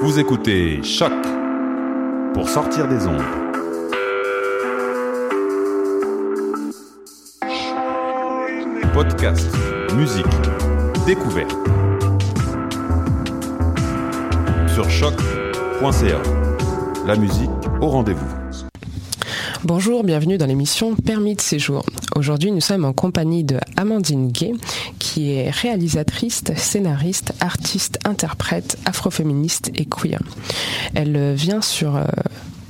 Vous écoutez Choc pour sortir des ondes. Podcast, musique, découverte. Sur choc.ca. La musique au rendez-vous. Bonjour, bienvenue dans l'émission Permis de séjour. Aujourd'hui, nous sommes en compagnie de Amandine Gay, qui est réalisatrice, scénariste, artiste, interprète, afroféministe et queer. Elle vient sur euh,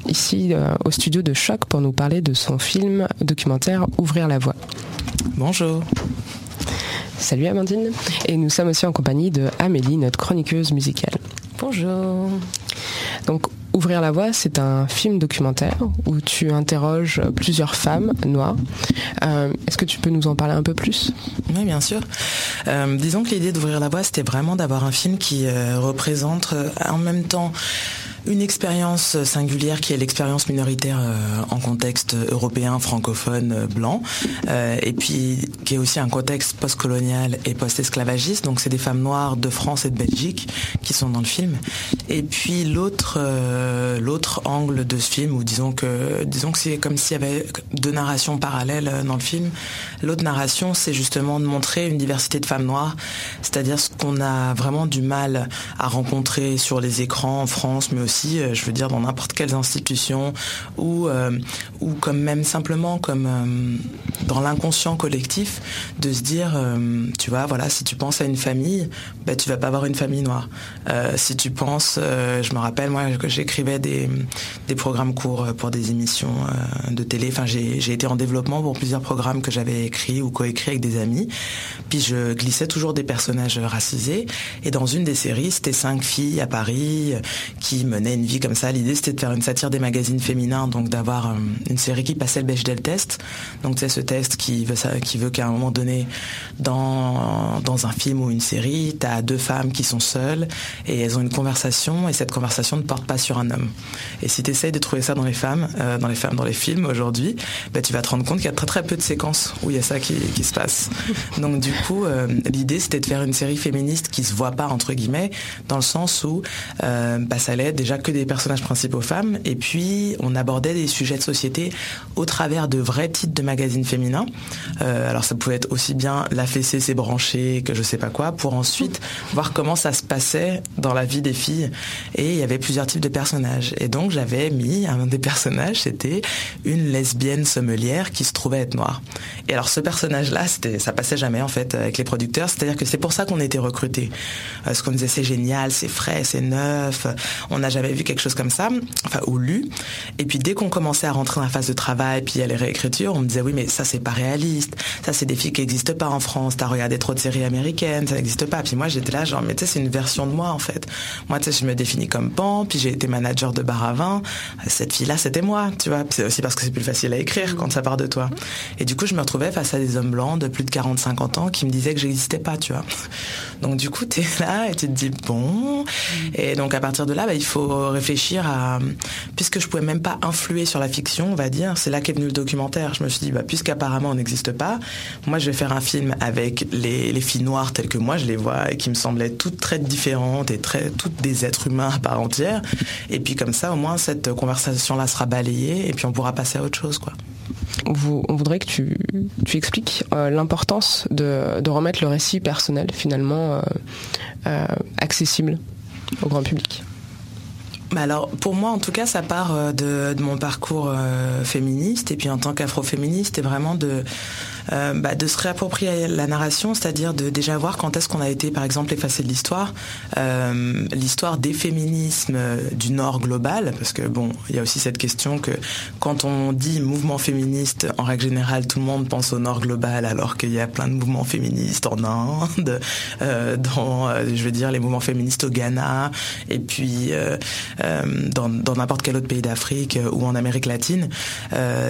ici euh, au studio de Choc pour nous parler de son film documentaire Ouvrir la voie. Bonjour. Salut Amandine. Et nous sommes aussi en compagnie de Amélie, notre chroniqueuse musicale. Bonjour. Donc Ouvrir la voie, c'est un film documentaire où tu interroges plusieurs femmes noires. Euh, Est-ce que tu peux nous en parler un peu plus? Oui, bien sûr. Euh, disons que l'idée d'Ouvrir la voie, c'était vraiment d'avoir un film qui euh, représente en même temps une expérience singulière qui est l'expérience minoritaire euh, en contexte européen, francophone, euh, blanc, euh, et puis qui est aussi un contexte postcolonial et post-esclavagiste. Donc c'est des femmes noires de France et de Belgique qui sont dans le film. Et puis l'autre angle de ce film, où disons que disons que c'est comme s'il y avait deux narrations parallèles dans le film. L'autre narration, c'est justement de montrer une diversité de femmes noires, c'est-à-dire ce qu'on a vraiment du mal à rencontrer sur les écrans en France, mais aussi, euh, je veux dire, dans n'importe quelles institutions ou euh, ou comme même simplement comme euh, dans l'inconscient collectif de se dire, tu vois, voilà, si tu penses à une famille, ben tu vas pas avoir une famille noire. Si tu penses, je me rappelle moi que j'écrivais des des programmes courts pour des émissions de télé. Enfin, j'ai été en développement pour plusieurs programmes que j'avais écrits ou coécrits avec des amis. Puis je glissais toujours des personnages racisés. Et dans une des séries, c'était cinq filles à Paris qui une vie comme ça. L'idée, c'était de faire une satire des magazines féminins, donc d'avoir euh, une série qui passait le Bechdel test. Donc c'est ce test qui veut ça, qui veut qu'à un moment donné, dans dans un film ou une série, tu as deux femmes qui sont seules et elles ont une conversation et cette conversation ne porte pas sur un homme. Et si tu essayes de trouver ça dans les femmes, euh, dans les femmes, dans les films aujourd'hui, bah, tu vas te rendre compte qu'il y a très très peu de séquences où il y a ça qui, qui se passe. Donc du coup, euh, l'idée c'était de faire une série féministe qui se voit pas entre guillemets, dans le sens où bah, ça être que des personnages principaux femmes, et puis on abordait des sujets de société au travers de vrais titres de magazines féminins. Euh, alors ça pouvait être aussi bien la fessée s'est branchée que je sais pas quoi, pour ensuite voir comment ça se passait dans la vie des filles. Et il y avait plusieurs types de personnages. Et donc j'avais mis un des personnages, c'était une lesbienne sommelière qui se trouvait être noire. Et alors ce personnage-là, ça passait jamais en fait avec les producteurs. C'est-à-dire que c'est pour ça qu'on était recrutés. Parce qu'on disait c'est génial, c'est frais, c'est neuf. On n'a jamais vu quelque chose comme ça, enfin ou lu. Et puis dès qu'on commençait à rentrer dans la phase de travail, puis à les réécritures, on me disait oui mais ça c'est pas réaliste. Ça c'est des filles qui n'existent pas en France. T'as regardé trop de séries américaines, ça n'existe pas. Puis moi j'étais là genre mais tu sais c'est une version de moi en fait. Moi tu sais je me définis comme pan, puis j'ai été manager de bar à vin. Cette fille là c'était moi, tu vois. C'est aussi parce que c'est plus facile à écrire quand ça part de toi. Et du coup je me retrouvais face à des hommes blancs de plus de 40-50 ans qui me disaient que j'existais pas, tu vois. Donc du coup tu es là et tu te dis bon. Et donc à partir de là bah, il faut réfléchir à puisque je pouvais même pas influer sur la fiction, on va dire. C'est là qu'est venu le documentaire. Je me suis dit bah puisqu'apparemment on n'existe pas, moi je vais faire un film avec les, les filles noires telles que moi je les vois et qui me semblaient toutes très différentes et très toutes des êtres humains à part entière. Et puis comme ça au moins cette conversation là sera balayée et puis on pourra passer à autre chose quoi. On voudrait que tu, expliques euh, l'importance de, remettre le récit personnel finalement euh, euh, accessible au grand public. Bah alors, pour moi, en tout cas, ça part de, de mon parcours féministe et puis en tant qu'afroféministe, et vraiment de bah, de se réapproprier la narration, c'est-à-dire de déjà voir quand est-ce qu'on a été, par exemple, effacé de l'histoire, l'histoire des féminismes du Nord global, parce que bon, il y a aussi cette question que quand on dit mouvement féministe, en règle générale, tout le monde pense au Nord global, alors qu'il y a plein de mouvements féministes en Inde, dans, je veux dire, les mouvements féministes au Ghana, et puis dans n'importe quel autre pays d'Afrique ou en Amérique latine,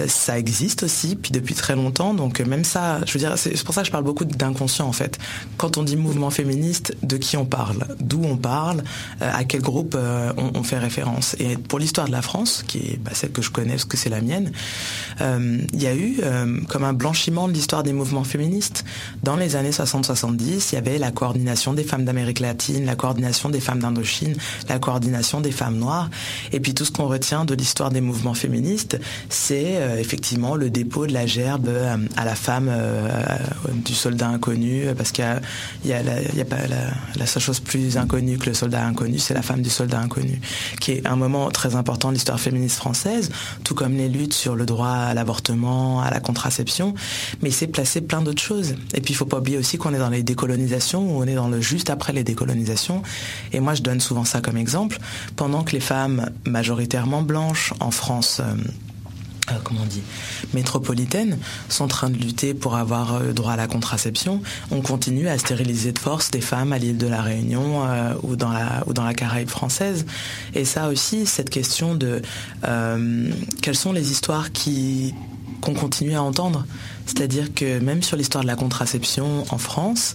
ça existe aussi, puis depuis très longtemps. Donc même ça, je veux dire, c'est pour ça que je parle beaucoup d'inconscient en fait. Quand on dit mouvement féministe, de qui on parle, d'où on parle, euh, à quel groupe euh, on, fait référence? Et pour l'histoire de la France, qui est bah, celle que je connais parce que c'est la mienne, euh, il y a eu comme un blanchiment de l'histoire des mouvements féministes. Dans les années 60-70, il y avait la coordination des femmes d'Amérique latine, la coordination des femmes d'Indochine, la coordination des femmes noires. Et puis tout ce qu'on retient de l'histoire des mouvements féministes, c'est effectivement le dépôt de la gerbe à la femme du soldat inconnu, parce qu'il y a, pas la, seule chose plus inconnue que le soldat inconnu, c'est la femme du soldat inconnu, qui est un moment très important de l'histoire féministe française, tout comme les luttes sur le droit à l'avortement, à la contraception, mais il s'est placé plein d'autres choses. Et puis il faut pas oublier aussi qu'on est dans les décolonisations, ou on est dans le juste après les décolonisations, et moi je donne souvent ça comme exemple, pendant que les femmes majoritairement blanches en France euh, euh, comment on dit, métropolitaines sont en train de lutter pour avoir euh, droit à la contraception, on continue à stériliser de force des femmes à l'île de la Réunion euh, ou, dans la, Caraïbe française. Et ça aussi, cette question de quelles sont les histoires qui qu'on continue à entendre. C'est-à-dire que même sur l'histoire de la contraception en France,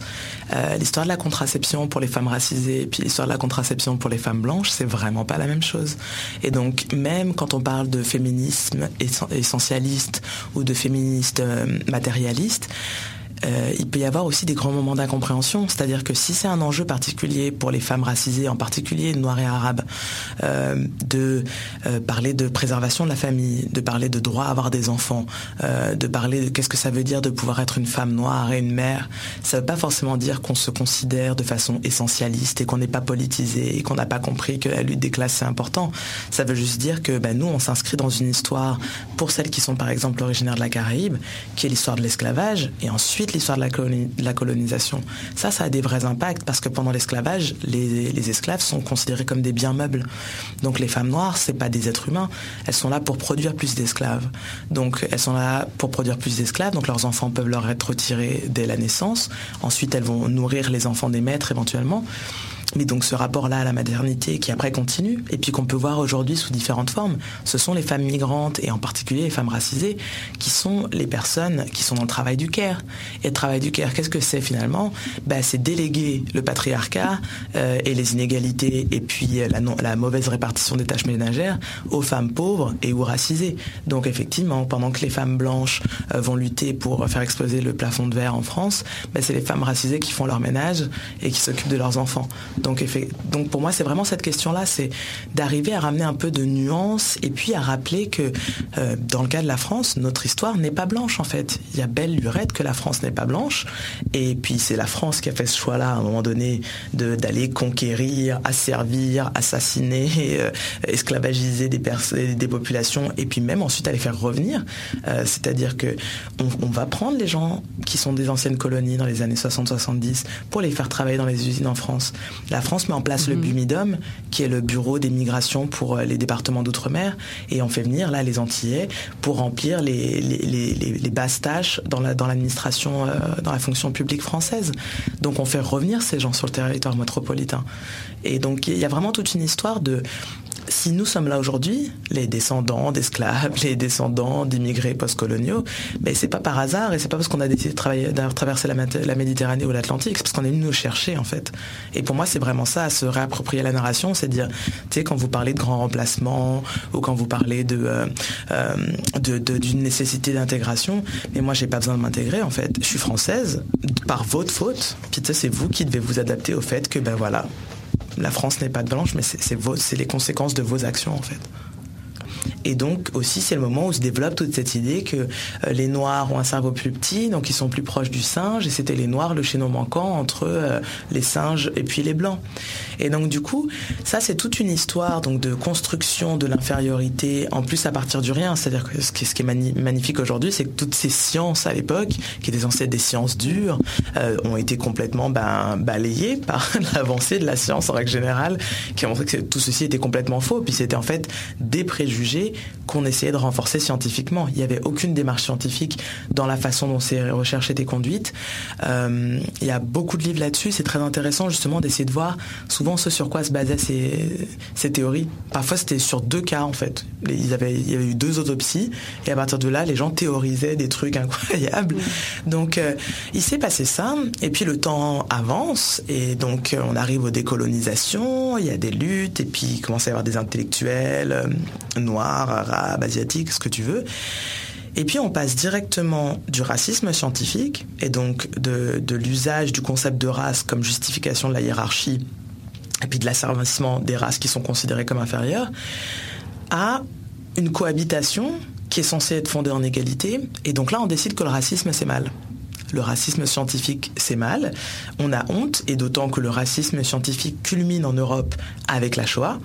euh, l'histoire de la contraception pour les femmes racisées et puis l'histoire de la contraception pour les femmes blanches, c'est vraiment pas la même chose. Et donc même quand on parle de féminisme essentialiste ou de féministe euh, matérialiste, euh, il peut y avoir aussi des grands moments d'incompréhension. C'est-à-dire que si c'est un enjeu particulier pour les femmes racisées, en particulier noires et arabes, euh, de euh, parler de préservation de la famille, de parler de droit à avoir des enfants, de parler de qu'est-ce que ça veut dire de pouvoir être une femme noire et une mère, ça ne veut pas forcément dire qu'on se considère de façon essentialiste et qu'on n'est pas politisé et qu'on n'a pas compris que la lutte des classes c'est important. Ça veut juste dire que ben, nous, on s'inscrit dans une histoire pour celles qui sont par exemple originaires de la Caraïbe, qui est l'histoire de l'esclavage, et ensuite l'histoire de, la colonisation. Ça, ça a des vrais impacts parce que pendant l'esclavage, les, esclaves sont considérés comme des biens meubles. Donc les femmes noires, c'est pas des êtres humains. Elles sont là pour produire plus d'esclaves. Donc elles sont là pour produire plus d'esclaves. Donc leurs enfants peuvent leur être retirés dès la naissance. Ensuite, elles vont nourrir les enfants des maîtres éventuellement. Mais donc ce rapport-là à la maternité qui après continue, et puis qu'on peut voir aujourd'hui sous différentes formes, ce sont les femmes migrantes, et en particulier les femmes racisées, qui sont les personnes qui sont dans le travail du care. Et le travail du care, qu'est-ce que c'est finalement? Ben, C'est déléguer le patriarcat euh, et les inégalités, et puis la, la mauvaise répartition des tâches ménagères aux femmes pauvres et ou racisées. Donc effectivement, pendant que les femmes blanches euh, vont lutter pour faire exploser le plafond de verre en France, ben, c'est les femmes racisées qui font leur ménage et qui s'occupent de leurs enfants. Donc, pour moi, c'est vraiment cette question-là, c'est d'arriver à ramener un peu de nuance et puis à rappeler que euh, dans le cas de la France, notre histoire n'est pas blanche en fait. Il y a belle lurette que la France n'est pas blanche. Et puis c'est la France qui a fait ce choix-là à un moment donné d'aller conquérir, asservir, assassiner, euh, esclavagiser des, des populations et puis même ensuite à les faire revenir. Euh, c'est-à-dire que on, va prendre les gens qui sont des anciennes colonies dans les années 60-70 pour les faire travailler dans les usines en France. La France met en place le mhm. BUMIDOM, qui est le bureau des migrations pour euh, les départements d'outre-mer, et on fait venir là les Antillais pour remplir les, les, basses tâches dans l'administration, euh, dans la fonction publique française. Donc on fait revenir ces gens sur le territoire métropolitain. Et donc il y a vraiment toute une histoire de si nous sommes là aujourd'hui, les descendants d'esclaves, les descendants d'immigrés postcoloniaux, mais c'est pas par hasard et c'est pas parce qu'on a décidé de, traverser la, Méditerranée ou l'Atlantique, c'est parce qu'on est venu nous chercher en fait. Et pour moi, c'est vraiment ça, se réapproprier la narration, c'est dire, tu sais, quand vous parlez de grands remplacements ou quand vous parlez de euh, euh, d'une nécessité d'intégration, mais moi, j'ai pas besoin de m'intégrer en fait. Je suis française par votre faute. Puis tu sais, c'est vous qui devez vous adapter au fait que ben voilà, la France n'est pas de blanche, mais c'est les conséquences de vos actions en fait. Et donc aussi, c'est le moment où se développe toute cette idée que euh, les Noirs ont un cerveau plus petit, donc ils sont plus proches du singe, et c'était les Noirs le chaînon manquant entre euh, les singes et puis les Blancs. Et donc du coup, ça c'est toute une histoire donc de construction de l'infériorité, en plus à partir du rien. C'est-à-dire que ce qui, est magnifique aujourd'hui, c'est que toutes ces sciences à l'époque, qui étaient censées des sciences dures, euh, ont été complètement ben, balayées par l'avancée de la science en règle générale, qui a montré que tout ceci était complètement faux. Puis c'était en fait des préjugés qu'on essayait de renforcer scientifiquement. Il n'y avait aucune démarche scientifique dans la façon dont ces recherches étaient conduites. Euh, il y a beaucoup de livres là-dessus. C'est très intéressant justement d'essayer de voir souvent ce sur quoi se basaient ces, théories. Parfois c'était sur deux cas en fait. il y avait eu deux autopsies et à partir de là, les gens théorisaient des trucs incroyables. Donc euh, il s'est passé ça et puis le temps avance et donc euh, on arrive aux décolonisations, il y a des luttes et puis il commence à y avoir des intellectuels noirs, arabes, asiatiques, ce que tu veux. Et puis on passe directement du racisme scientifique et donc de, l'usage du concept de race comme justification de la hiérarchie et puis de l'asservissement des races qui sont considérées comme inférieures à une cohabitation qui est censée être fondée en égalité. Et donc là, on décide que le racisme, c'est mal le racisme scientifique, c'est mal. On a honte, et d'autant que le racisme scientifique culmine en Europe avec la Shoah.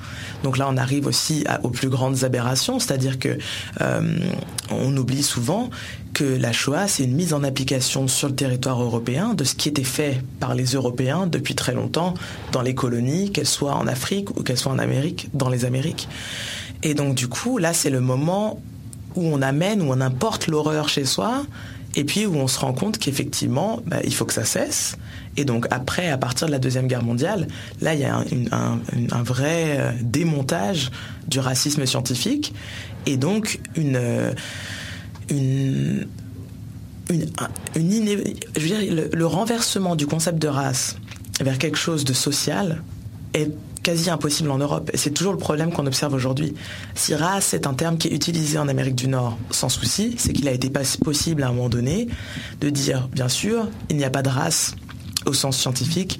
Donc là, on arrive aussi aux plus grandes aberrations, c'est-à-dire que euh, on oublie souvent que la Shoah, c'est une mise en application sur le territoire européen de ce qui était fait par les Européens depuis très longtemps dans les colonies, qu'elles soient en Afrique ou qu'elles soient en Amérique, dans les Amériques. Et donc du coup, là, c'est le moment où on amène, où on importe l'horreur chez soi, et puis où on se rend compte qu'effectivement, bah, il faut que ça cesse. Et donc après, à partir de la Deuxième Guerre mondiale, là, il y a un, vrai euh, démontage du racisme scientifique et donc une... Euh, une une, je veux dire, le renversement du concept de race vers quelque chose de social est quasi impossible en Europe. Et c'est toujours le problème qu'on observe aujourd'hui. Si race est un terme qui est utilisé en Amérique du Nord sans souci, c'est qu'il a été possible à un moment donné de dire, bien sûr, il n'y a pas de race au sens scientifique,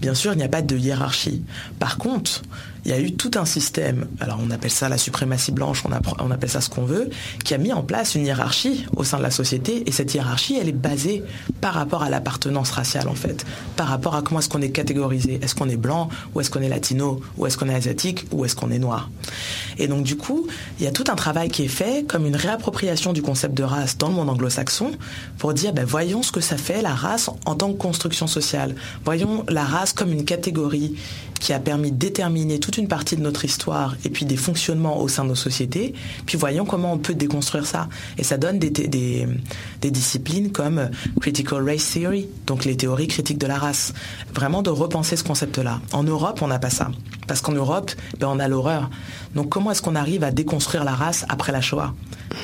bien sûr, il n'y a pas de hiérarchie. Par contre, il y a eu tout un système, alors on appelle ça la suprématie blanche, on, appelle ça ce qu'on veut, qui a mis en place une hiérarchie au sein de la société, et cette hiérarchie, elle est basée par rapport à l'appartenance raciale, en fait, par rapport à comment est-ce qu'on est catégorisé, est-ce qu'on est blanc, ou est-ce qu'on est latino, ou est-ce qu'on est asiatique, ou est-ce qu'on est noir. Et donc du coup, il y a tout un travail qui est fait, comme une réappropriation du concept de race dans le monde anglo-saxon, pour dire, ben, voyons ce que ça fait la race en tant que construction sociale, voyons la race comme une catégorie qui a permis de déterminer toute une partie de notre histoire et puis des fonctionnements au sein de nos sociétés. Puis voyons comment on peut déconstruire ça. Et ça donne des, des, des disciplines comme Critical Race Theory, donc les théories critiques de la race. Vraiment de repenser ce concept-là. En Europe, on n'a pas ça. Parce qu'en Europe, ben, on a l'horreur. Donc comment est-ce qu'on arrive à déconstruire la race après la Shoah?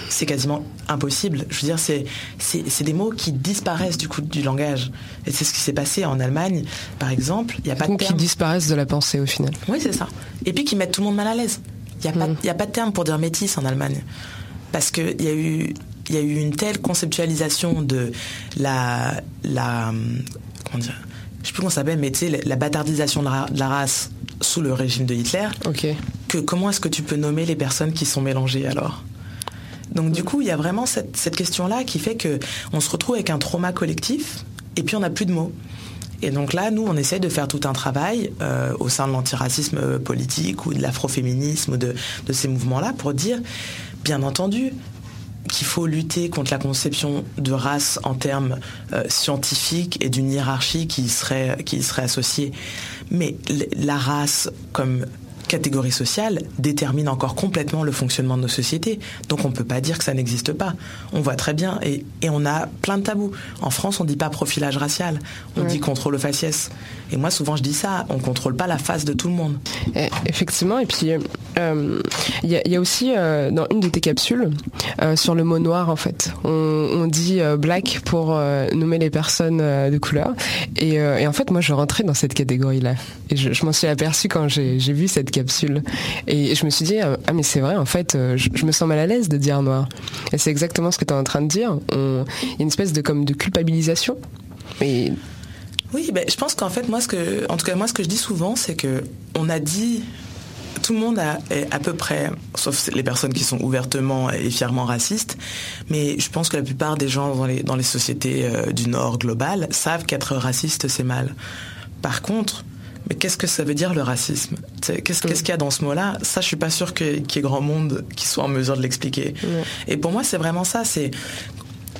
C'est quasiment impossible. Je veux dire, c'est, c'est, des mots qui disparaissent du coup du langage. Et c'est ce qui s'est passé en Allemagne, par exemple. Il n'y a pas de qui disparaissent de la pensée au final. Oui, c'est ça. Et puis qui mettent tout le monde mal à l'aise. Il n'y a, mm. a, pas de terme pour dire métis en Allemagne. Parce qu'il y a eu il y a eu une telle conceptualisation de la, la comment dire, je sais plus comment ça s'appelle, mais tu sais, la bâtardisation de la, race sous le régime de Hitler, que comment est-ce que tu peux nommer les personnes qui sont mélangées alors? Donc du coup, il y a vraiment cette, question-là qui fait que on se retrouve avec un trauma collectif et puis on n'a plus de mots. Et donc là, nous, on essaie de faire tout un travail euh, au sein de l'antiracisme politique ou de l'afroféminisme ou de, de ces mouvements-là pour dire, bien entendu, qu'il faut lutter contre la conception de race en termes euh, scientifiques et d'une hiérarchie qui serait, qui serait associée. Mais la race comme catégorie sociale détermine encore complètement le fonctionnement de nos sociétés. Donc on ne peut pas dire que ça n'existe pas. On voit très bien et, on a plein de tabous. En France, on ne dit pas profilage racial, on dit contrôle faciès. Et moi, souvent, je dis ça, on ne contrôle pas la face de tout le monde. effectivement, et puis euh, il y, a aussi euh, dans une de tes capsules euh, sur le mot noir, en fait, on, dit black pour nommer les personnes de couleur. Et, en fait, moi, je rentrais dans cette catégorie-là. Et je, m'en suis aperçue quand j'ai vu cette capsule. Et je me suis dit, ah mais c'est vrai, en fait, euh, je, me sens mal à l'aise de dire noir. Et c'est exactement ce que tu es en train de dire. Il y a une espèce de, comme, de culpabilisation. Oui, ben, je pense qu'en fait, moi, ce que, en tout cas, moi, ce que je dis souvent, c'est que on a dit tout le monde a, est à peu près, sauf les personnes qui sont ouvertement et fièrement racistes, mais je pense que la plupart des gens dans les, dans les sociétés euh, du Nord global savent qu'être raciste, c'est mal. Par contre, mais qu'est-ce que ça veut dire le racisme? Qu'est-ce qu'il y a dans ce mot-là? Ça, je suis pas sûre qu'il y ait grand monde qui soit en mesure de l'expliquer. Et pour moi, c'est vraiment ça. C'est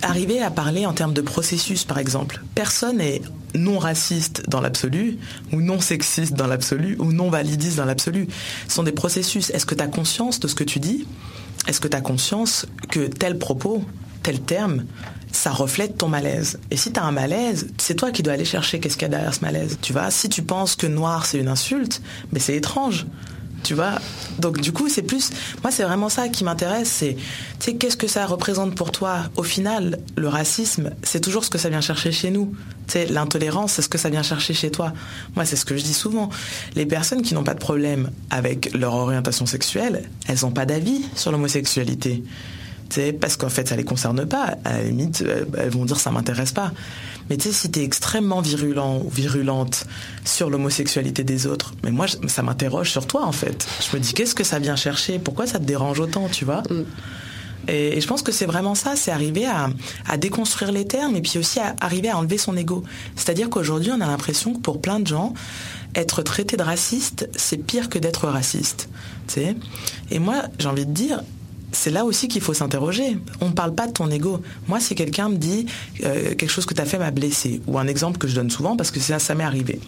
arriver à parler en termes de processus, par exemple. Personne n'est non raciste dans l'absolu, ou non sexiste dans l'absolu, ou non validiste dans l'absolu. Ce sont des processus. Est-ce que tu as conscience de ce que tu dis Est-ce que tu as conscience que tel propos, tel terme, ça reflète ton malaise? Et si tu as un malaise, c'est toi qui dois aller chercher qu'est-ce qu'il y a derrière ce malaise. Tu vois, si tu penses que noir c'est une insulte, mais c'est étrange. Tu vois Donc du coup, c'est plus moi c'est vraiment ça qui m'intéresse, c'est tu qu'est-ce que ça représente pour toi? Au final, le racisme, c'est toujours ce que ça vient chercher chez nous. Tu l'intolérance, c'est ce que ça vient chercher chez toi. Moi, c'est ce que je dis souvent. Les personnes qui n'ont pas de problème avec leur orientation sexuelle, elles n'ont pas d'avis sur l'homosexualité parce qu'en fait ça les concerne pas. À la limite, euh, elles vont dire ça m'intéresse pas. Mais tu sais, si tu es extrêmement virulent ou virulente sur l'homosexualité des autres, mais moi ça m'interroge sur toi en fait. Je me dis qu'est-ce que ça vient chercher? Pourquoi ça te dérange autant, tu vois? Mm. Et, je pense que c'est vraiment ça, c'est arriver à, à, déconstruire les termes et puis aussi à arriver à enlever son ego. C'est-à-dire qu'aujourd'hui, on a l'impression que pour plein de gens, être traité de raciste, c'est pire que d'être raciste. Tu sais et moi, j'ai envie de dire, c'est là aussi qu'il faut s'interroger. On ne parle pas de ton ego. Moi, si quelqu'un me dit euh, quelque chose que tu as fait m'a blessé, ou un exemple que je donne souvent parce que ça, ça m'est arrivé.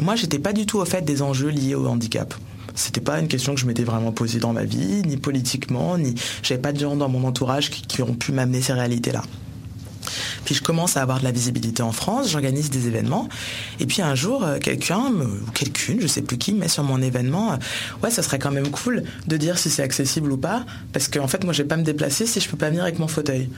Moi, j'étais pas du tout au fait des enjeux liés au handicap. C'était pas une question que je m'étais vraiment posée dans ma vie, ni politiquement, ni j'avais pas de gens dans mon entourage qui ont pu m'amener ces réalités-là. Puis je commence à avoir de la visibilité en France, j'organise des événements. Et puis un jour, euh, quelqu'un, ou quelqu'une, je sais plus qui, met sur mon événement, euh, ouais, ça serait quand même cool de dire si c'est accessible ou pas, parce qu'en fait, moi, je vais pas me déplacer si je peux pas venir avec mon fauteuil.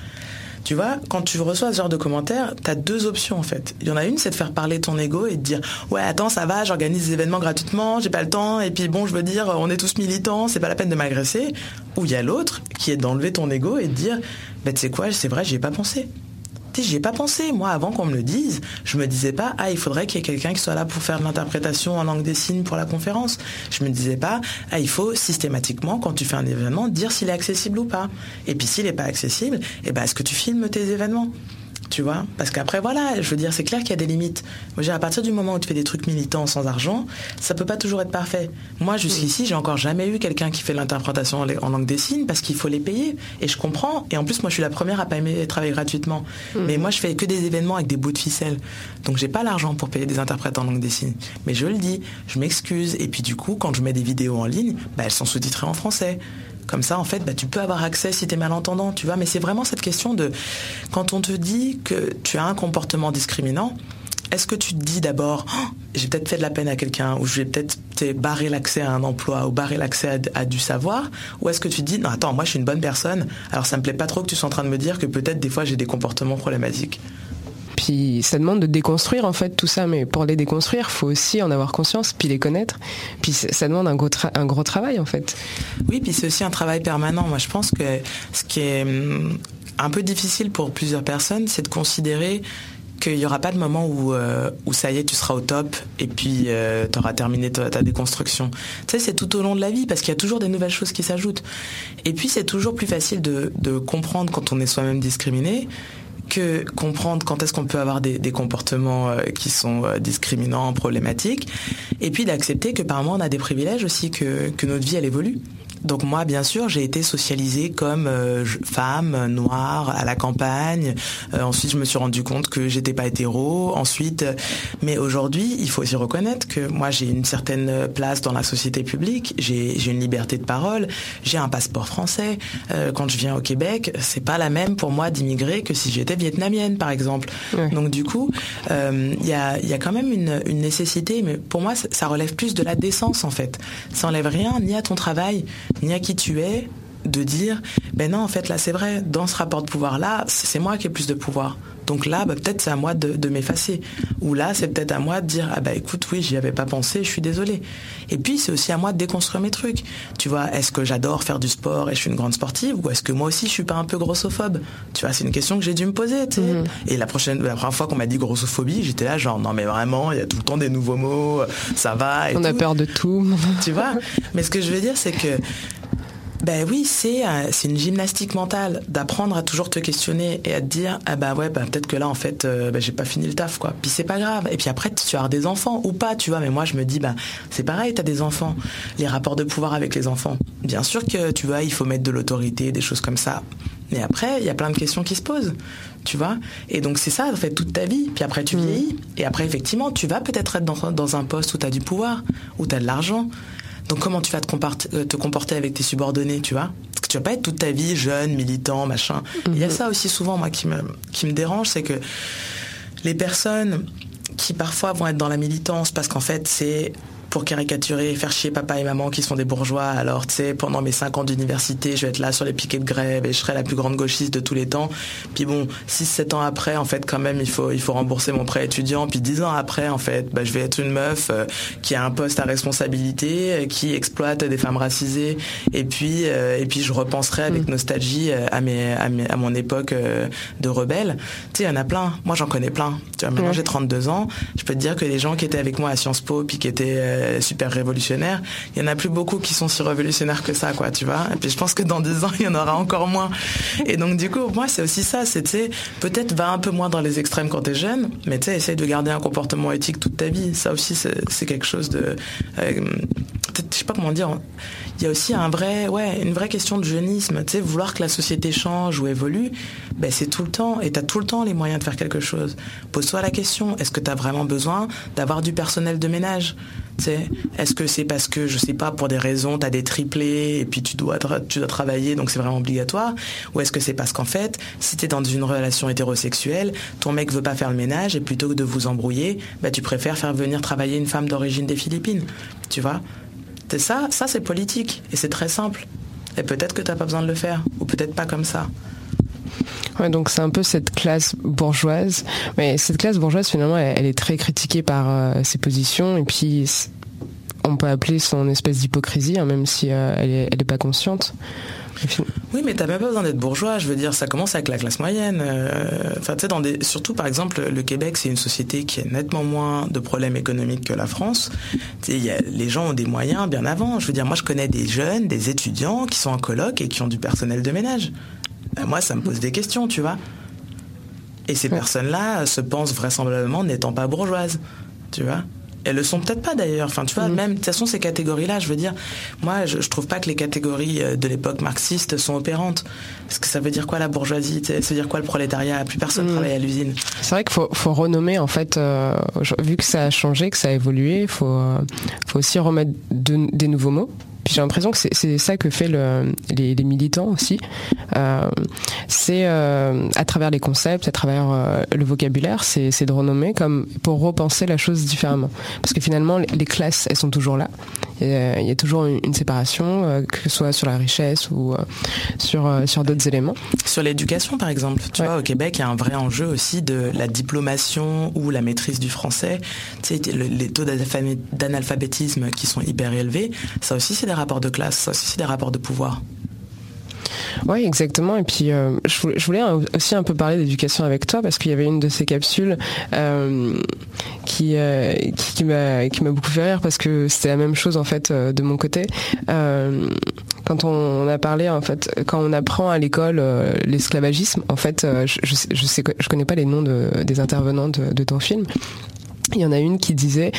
Tu vois, quand tu reçois ce genre de commentaires, tu as deux options en fait. Il y en a une, c'est de faire parler ton ego et de dire ouais attends ça va, j'organise des événements gratuitement, j'ai pas le temps et puis bon je veux dire on est tous militants, c'est pas la peine de m'agresser. Ou il y a l'autre qui est d'enlever ton ego et de dire bah tu sais quoi, c'est vrai, j'y ai pas pensé j'y ai pas pensé. Moi, avant qu'on me le dise, je me disais pas, ah, il faudrait qu'il y ait quelqu'un qui soit là pour faire l'interprétation en langue des signes pour la conférence. Je me disais pas, ah, il faut systématiquement, quand tu fais un événement, dire s'il est accessible ou pas. Et puis s'il n'est pas accessible, eh ben, est-ce que tu filmes tes événements? Tu vois Parce qu'après, voilà, je veux dire, c'est clair qu'il y a des limites. Moi, à partir du moment où tu fais des trucs militants sans argent, ça peut pas toujours être parfait. Moi, jusqu'ici, j'ai encore jamais eu quelqu'un qui fait l'interprétation en langue des signes parce qu'il faut les payer. Et je comprends. Et en plus, moi, je suis la première à pas aimer travailler gratuitement. Mm. Mais moi, je fais que des événements avec des bouts de ficelle. Donc, j'ai pas l'argent pour payer des interprètes en langue des signes. Mais je le dis, je m'excuse. Et puis, du coup, quand je mets des vidéos en ligne, bah, elles sont sous-titrées en français. Comme ça, en fait, bah, tu peux avoir accès si tu es malentendant, tu vois. Mais c'est vraiment cette question de quand on te dit que tu as un comportement discriminant, est-ce que tu te dis d'abord, oh, j'ai peut-être fait de la peine à quelqu'un, ou je vais peut-être barrer l'accès à un emploi, ou barrer l'accès à, du savoir, ou est-ce que tu te dis, non, attends, moi je suis une bonne personne, alors ça me plaît pas trop que tu sois en train de me dire que peut-être des fois j'ai des comportements problématiques. Puis ça demande de déconstruire en fait tout ça, mais pour les déconstruire, faut aussi en avoir conscience, puis les connaître. Puis ça demande un gros, un gros travail en fait. Oui, puis c'est aussi un travail permanent. Moi, je pense que ce qui est hum, un peu difficile pour plusieurs personnes, c'est de considérer qu'il n'y aura pas de moment où, euh, où ça y est, tu seras au top et puis euh, tu auras terminé ta, déconstruction. Tu sais, c'est tout au long de la vie parce qu'il y a toujours des nouvelles choses qui s'ajoutent. Et puis c'est toujours plus facile de, de comprendre quand on est soi-même discriminé que comprendre quand est-ce qu'on peut avoir des, comportements euh, qui sont euh, discriminants, problématiques, et puis d'accepter que par moment on a des privilèges aussi, que, que notre vie elle évolue. Donc moi, bien sûr, j'ai été socialisée comme euh, femme noire à la campagne. Euh, ensuite, je me suis rendu compte que j'étais pas hétéro. Ensuite, euh, mais aujourd'hui, il faut aussi reconnaître que moi, j'ai une certaine place dans la société publique. J'ai une liberté de parole. J'ai un passeport français. quand je viens au Québec, c'est pas la même pour moi d'immigrer que si j'étais vietnamienne, par exemple. Donc du coup, il y a, y, a, quand même une, une, nécessité, mais pour moi, ça relève plus de la décence en fait. Ça enlève rien ni à ton travail ni à qui tu es, de dire, ben non, en fait, là, c'est vrai, dans ce rapport de pouvoir-là, c'est moi qui ai plus de pouvoir. Donc là, bah, peut-être c'est à moi de, m'effacer. Ou là, c'est peut-être à moi de dire, ah bah écoute, oui, j'y avais pas pensé, je suis désolée. Et puis, c'est aussi à moi de déconstruire mes trucs. Tu vois, est-ce que j'adore faire du sport et je suis une grande sportive ou est-ce que moi aussi je suis pas un peu grossophobe? Tu vois, c'est une question que j'ai dû me poser. Tu sais. Mhm. Et la prochaine, la première fois qu'on m'a dit grossophobie, j'étais là genre non mais vraiment, il y a tout le temps des nouveaux mots, ça va. On a peur de tout. Tu vois? Mais ce que je veux dire, c'est que ben oui, c'est euh, c'est une gymnastique mentale d'apprendre à toujours te questionner et à te dire ah bah ouais bah peut-être que là en fait euh, bah, j'ai pas fini le taf quoi. Puis c'est pas grave. Et puis après tu as des enfants ou pas, tu vois. Mais moi je me dis bah c'est pareil, tu as des enfants. Les rapports de pouvoir avec les enfants. Bien sûr que tu vois il faut mettre de l'autorité, des choses comme ça. Mais après il y a plein de questions qui se posent, tu vois. Et donc c'est ça en fait toute ta vie. Puis après tu mmh. vieillis et après effectivement tu vas peut-être être dans, dans un poste où tu as du pouvoir, où tu as de l'argent. Donc comment tu vas euh, te comporter, avec tes subordonnés, tu vois? Parce que tu vas pas être toute ta vie jeune, militant, machin. Il y a mhm. ça aussi souvent, moi, qui me, qui me dérange, c'est que les personnes qui parfois vont être dans la militance parce qu'en fait c'est pour caricaturer et faire chier papa et maman qui sont des bourgeois. Alors, tu sais, pendant mes cinq ans d'université, je vais être là sur les piquets de grève et je serai la plus grande gauchiste de tous les temps. Puis bon, 6-7 ans après, en fait, quand même, il faut, il faut rembourser mon prêt étudiant. Puis 10 ans après, en fait, bah, je vais être une meuf euh, qui a un poste à responsabilité, euh, qui exploite des femmes racisées. Et puis, euh, et puis je repenserai avec mm. nostalgie à, mes, à, à mon époque de rebelle. Tu sais, il y en a plein. Moi, j'en connais plein. Tu vois, maintenant, j'ai 32 ans. Je peux te dire que les gens qui étaient avec moi à Sciences Po, puis qui étaient euh, super révolutionnaire. Il y en a plus beaucoup qui sont si révolutionnaires que ça, quoi, tu vois. Et puis je pense que dans 10 ans, il y en aura encore moins. Et donc du coup, moi, c'est aussi ça, c'est, peut-être va un peu moins dans les extrêmes quand t'es jeune, mais tu sais, essaye de garder un comportement éthique toute ta vie. Ça aussi, c'est quelque chose de... Euh, je sais pas comment dire il y a aussi un vrai, ouais, une vraie question de jeunisme. Tu sais, vouloir que la société change ou évolue, ben c'est tout le temps. Et tu tout le temps les moyens de faire quelque chose. Pose-toi la question, est-ce que tu as vraiment besoin d'avoir du personnel de ménage? Est-ce que c'est parce que, je sais pas, pour des raisons, tu as des triplés et puis tu dois, travailler, donc c'est vraiment obligatoire? Ou est-ce que c'est parce qu'en fait, si tu es dans une relation hétérosexuelle, ton mec veut pas faire le ménage et plutôt que de vous embrouiller, ben, tu préfères faire venir travailler une femme d'origine des Philippines Tu vois? C'est ça, ça c'est politique et c'est très simple. Et peut-être que tu n'as pas besoin de le faire, ou peut-être pas comme ça. Ouais, donc c'est un peu cette classe bourgeoise, mais cette classe bourgeoise finalement, elle, est très critiquée par euh, ses positions et puis on peut appeler son espèce d'hypocrisie, hein, même si euh, elle, est, elle est pas consciente. Oui, mais t'as même pas besoin d'être bourgeois. Je veux dire, ça commence avec la classe moyenne. Euh, surtout par exemple, le Québec, c'est une société qui a nettement moins de problèmes économiques que la France. Les gens ont des moyens bien avant. Je veux dire, moi, je connais des jeunes, des étudiants qui sont en coloc et qui ont du personnel de ménage. Ben, moi, ça me pose des questions, tu vois. Et ces personnes-là se pensent vraisemblablement n'étant pas bourgeoises, tu vois. Elles le sont peut-être pas d'ailleurs. Enfin, tu vois, mm. même de toute façon ces catégories-là, je veux dire, moi, je, je, trouve pas que les catégories euh, de l'époque marxiste sont opérantes. Parce que ça veut dire quoi la bourgeoisie Ça veut dire quoi le prolétariat? Plus personne mm. travaille à l'usine. C'est vrai qu'il faut, faut, renommer en fait, euh, vu que ça a changé, que ça a évolué, il faut, euh, faut aussi remettre des nouveaux mots. Puis j'ai l'impression que c'est ça que fait le, les, les, militants aussi. Euh, c'est euh, à travers les concepts, à travers euh, le vocabulaire, c'est de renommer comme pour repenser la chose différemment. Parce que finalement, les classes, elles sont toujours là. Il y a, toujours une, séparation, euh, que ce soit sur la richesse ou euh, sur, sur d'autres éléments. Sur l'éducation, par exemple. Tu vois, au Québec, il y a un vrai enjeu aussi de la diplomation ou la maîtrise du français. Tu sais, les taux d'analphabétisme qui sont hyper élevés, ça aussi, c'est des rapports de classe, ça aussi, c'est des rapports de pouvoir. Oui, exactement. Et puis, euh, je, voulais aussi un peu parler d'éducation avec toi parce qu'il y avait une de ces capsules euh, qui, euh, qui, m'a beaucoup fait rire parce que c'était la même chose en fait de mon côté. quand on, a parlé en fait, quand on apprend à l'école l'esclavagisme, en fait, je, je, sais, je connais pas les noms des intervenants de ton film. Il y en a une qui disait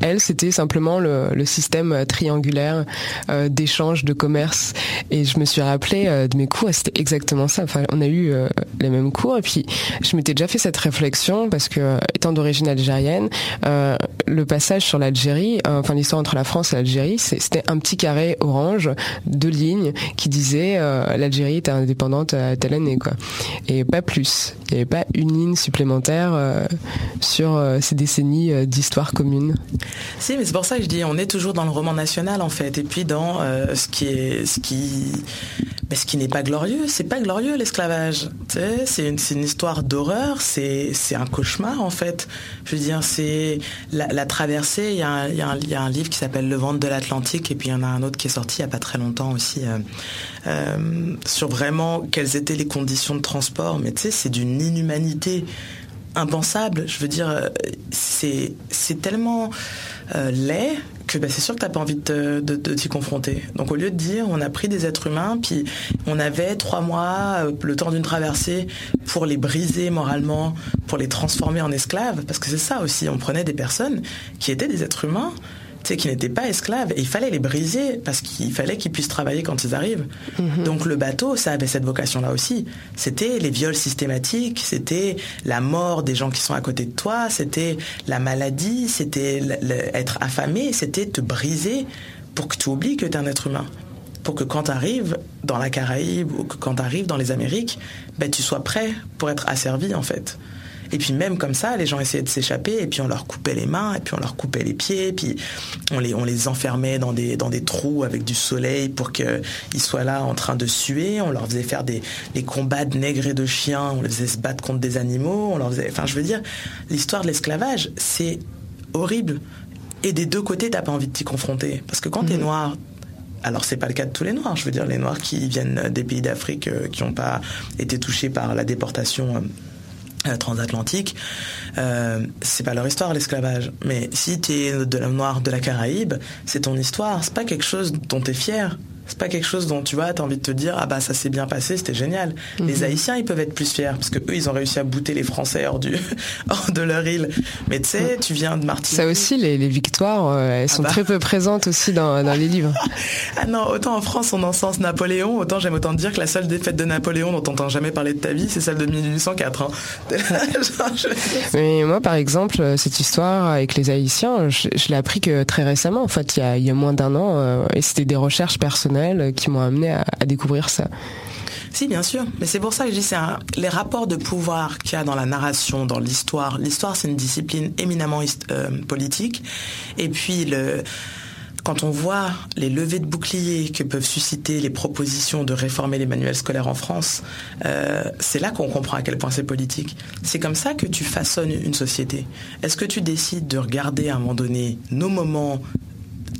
elle, c'était simplement le, système triangulaire euh, d'échange, de commerce. Et je me suis rappelé euh, de mes cours, c'était exactement ça. Enfin, on a eu euh, les mêmes cours, et puis je m'étais déjà fait cette réflexion parce que, étant d'origine algérienne, le passage sur l'Algérie, enfin l'histoire entre la France et l'Algérie, c'était un petit carré orange, deux lignes, qui disait l'Algérie était indépendante à telle année, quoi. Et pas plus. Il n'y avait pas une ligne supplémentaire sur ces décennies d'histoire commune. Si, mais c'est pour ça que je dis, on est toujours dans le roman national en fait, et puis dans euh, ce qui est, ce qui, mais ce qui n'est pas glorieux. C'est pas glorieux l'esclavage. C'est une, histoire d'horreur, c'est un cauchemar en fait. Je veux dire, c'est la, traversée. Il y, a y, y, un livre qui s'appelle Le ventre de l'Atlantique et puis il y en a un autre qui est sorti il n'y a pas très longtemps aussi euh, euh, sur vraiment quelles étaient les conditions de transport. Mais tu sais, c'est d'une inhumanité impensable. Je veux dire, euh, c'est tellement euh, laid que bah, c'est sûr que t'as pas envie de, de, t'y confronter. Donc au lieu de dire on a pris des êtres humains, puis on avait trois mois, euh, le temps d'une traversée, pour les briser moralement, pour les transformer en esclaves, parce que c'est ça aussi, on prenait des personnes qui étaient des êtres humains, qui n'étaient pas esclaves. Et il fallait les briser parce qu'il fallait qu'ils puissent travailler quand ils arrivent. Mhm. Donc le bateau, ça avait cette vocation-là aussi. C'était les viols systématiques, c'était la mort des gens qui sont à côté de toi, c'était la maladie, c'était être affamé, c'était te briser pour que tu oublies que tu es un être humain. Pour que quand tu arrives dans la Caraïbe ou que quand tu arrives dans les Amériques, ben, tu sois prêt pour être asservi en fait. Et puis même comme ça, les gens essayaient de s'échapper et puis on leur coupait les mains et puis on leur coupait les pieds, puis on les, on les enfermait dans des, dans des trous avec du soleil pour qu'ils soient là en train de suer. On leur faisait faire des combats de nègres et de chiens, on les faisait se battre contre des animaux, on leur faisait... Enfin, je veux dire, l'histoire de l'esclavage, c'est horrible. Et des deux côtés, t'as pas envie de t'y confronter. Parce que quand tu es mmh. noir, alors c'est pas le cas de tous les noirs. Je veux dire, les noirs qui viennent des pays d'Afrique euh, qui n'ont pas été touchés par la déportation euh, transatlantique, euh, c'est pas leur histoire l'esclavage. Mais si tu es de la noire de la Caraïbe, c'est ton histoire. C'est pas quelque chose dont tu es fier c'est pas quelque chose dont tu vois, as envie de te dire ah bah ça s'est bien passé, c'était génial. Les mhm. Haïtiens ils peuvent être plus fiers parce que eux ils ont réussi à bouter les Français hors du hors de leur île. Mais tu sais, tu viens de Martinique. Ça aussi les, victoires, euh, elles sont ah bah. très peu présentes aussi dans, dans les livres. ah non, autant en France on encense Napoléon, autant j'aime autant dire que la seule défaite de Napoléon dont on n'entend jamais parler de ta vie, c'est celle de 1804. Hein. Mais moi par exemple cette histoire avec les Haïtiens, je, l'ai appris que très récemment en fait, il y a, il y a moins d'un an, euh, et c'était des recherches personnelles qui m'ont amené à, découvrir ça. Si, bien sûr. Mais c'est pour ça que je dis, c'est les rapports de pouvoir qu'il y a dans la narration, dans l'histoire. L'histoire, c'est une discipline éminemment euh, politique. Et puis, le, quand on voit les levées de boucliers que peuvent susciter les propositions de réformer les manuels scolaires en France, euh, c'est là qu'on comprend à quel point c'est politique. C'est comme ça que tu façonnes une société. Est-ce que tu décides de regarder à un moment donné nos moments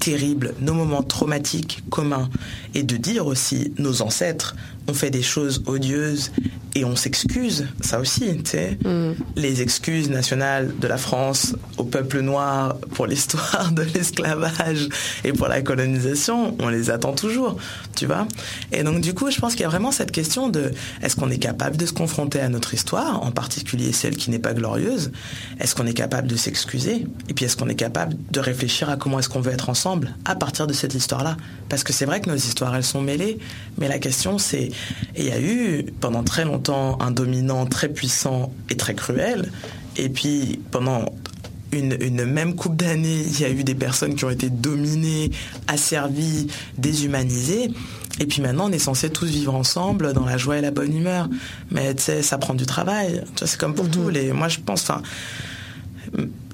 terribles, nos moments traumatiques communs, et de dire aussi nos ancêtres ont fait des choses odieuses et on s'excuse, ça aussi, tu sais. Mm. Les excuses nationales de la France au peuple noir pour l'histoire de l'esclavage et pour la colonisation, on les attend toujours, tu vois. Et donc du coup, je pense qu'il y a vraiment cette question de est-ce qu'on est capable de se confronter à notre histoire, en particulier celle qui n'est pas glorieuse? Est-ce qu'on est capable de s'excuser? Et puis est-ce qu'on est capable de réfléchir à comment est-ce qu'on veut être ensemble à partir de cette histoire-là? Parce que c'est vrai que nos histoires, elles sont mêlées, mais la question c'est, il y a eu pendant très longtemps un dominant très puissant et très cruel, et puis pendant une, même coupe d'années, il y a eu des personnes qui ont été dominées, asservies, déshumanisées. Et puis maintenant, on est censé tous vivre ensemble dans la joie et la bonne humeur. Mais tu sais, ça prend du travail. C'est comme pour mhm. tous les. Moi, je pense. Enfin,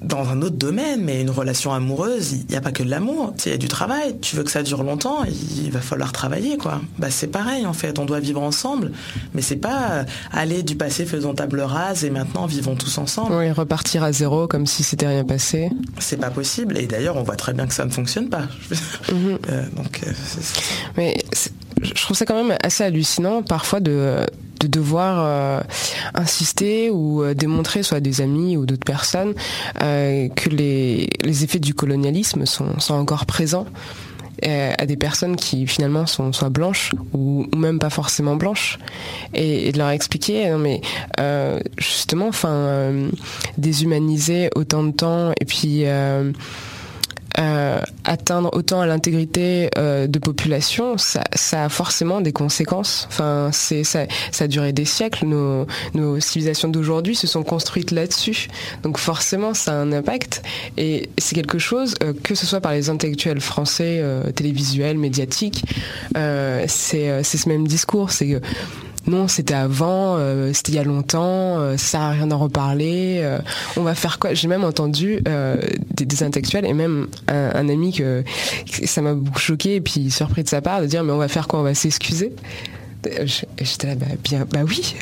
dans un autre domaine, mais une relation amoureuse, il n'y a pas que de l'amour, il y a du travail. Tu veux que ça dure longtemps, il va falloir travailler, quoi. Bah, c'est pareil, en fait, on doit vivre ensemble, mais c'est pas euh, aller du passé faisant table rase et maintenant vivons tous ensemble. Oui, repartir à zéro comme si c'était rien passé. C'est pas possible, et d'ailleurs, on voit très bien que ça ne fonctionne pas. Mhm. Euh, donc, euh, mais je trouve ça quand même assez hallucinant parfois de de devoir euh, insister ou euh, démontrer soit à des amis ou d'autres personnes euh, que les, les, effets du colonialisme sont, sont encore présents à des personnes qui finalement sont soit blanches ou, même pas forcément blanches. Et, de leur expliquer non mais justement enfin déshumaniser autant de temps et puis euh, atteindre autant l'intégrité euh, de population, ça, ça, a forcément des conséquences. Enfin, c'est ça, ça a duré des siècles. Nos, nos civilisations d'aujourd'hui se sont construites là-dessus. Donc forcément, ça a un impact. Et c'est quelque chose euh, que ce soit par les intellectuels français, télévisuels, médiatiques, c'est ce même discours. C'est non, c'était avant, euh, c'était il y a longtemps, euh, ça sert rien d'en reparler. Euh, on va faire quoi? J'ai même entendu des, intellectuels et même un, ami que, ça m'a beaucoup choqué et puis surpris de sa part de dire mais on va faire quoi? On va s'excuser? J'étais là, bah, bien, bah oui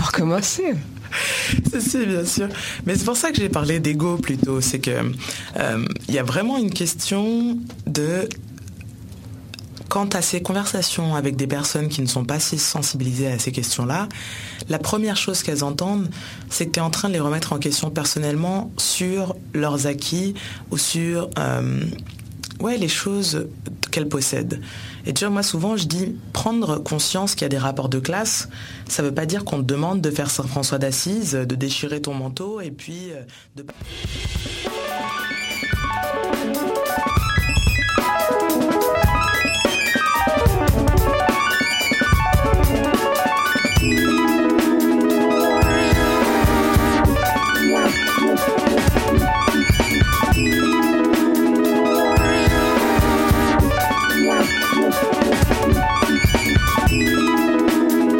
pour commencer. si, bien sûr. Mais c'est pour ça que j'ai parlé d'ego plutôt. C'est que euh, il y a vraiment une question de quant à ces conversations avec des personnes qui ne sont pas si sensibilisées à ces questions-là, la première chose qu'elles entendent, c'est que tu es en train de les remettre en question personnellement sur leurs acquis ou sur euh, ouais, les choses qu'elles possèdent. Et tu vois, moi souvent je dis prendre conscience qu'il y a des rapports de classe, ça ne veut pas dire qu'on te demande de faire Saint-François d'Assise, de déchirer ton manteau et puis euh, de...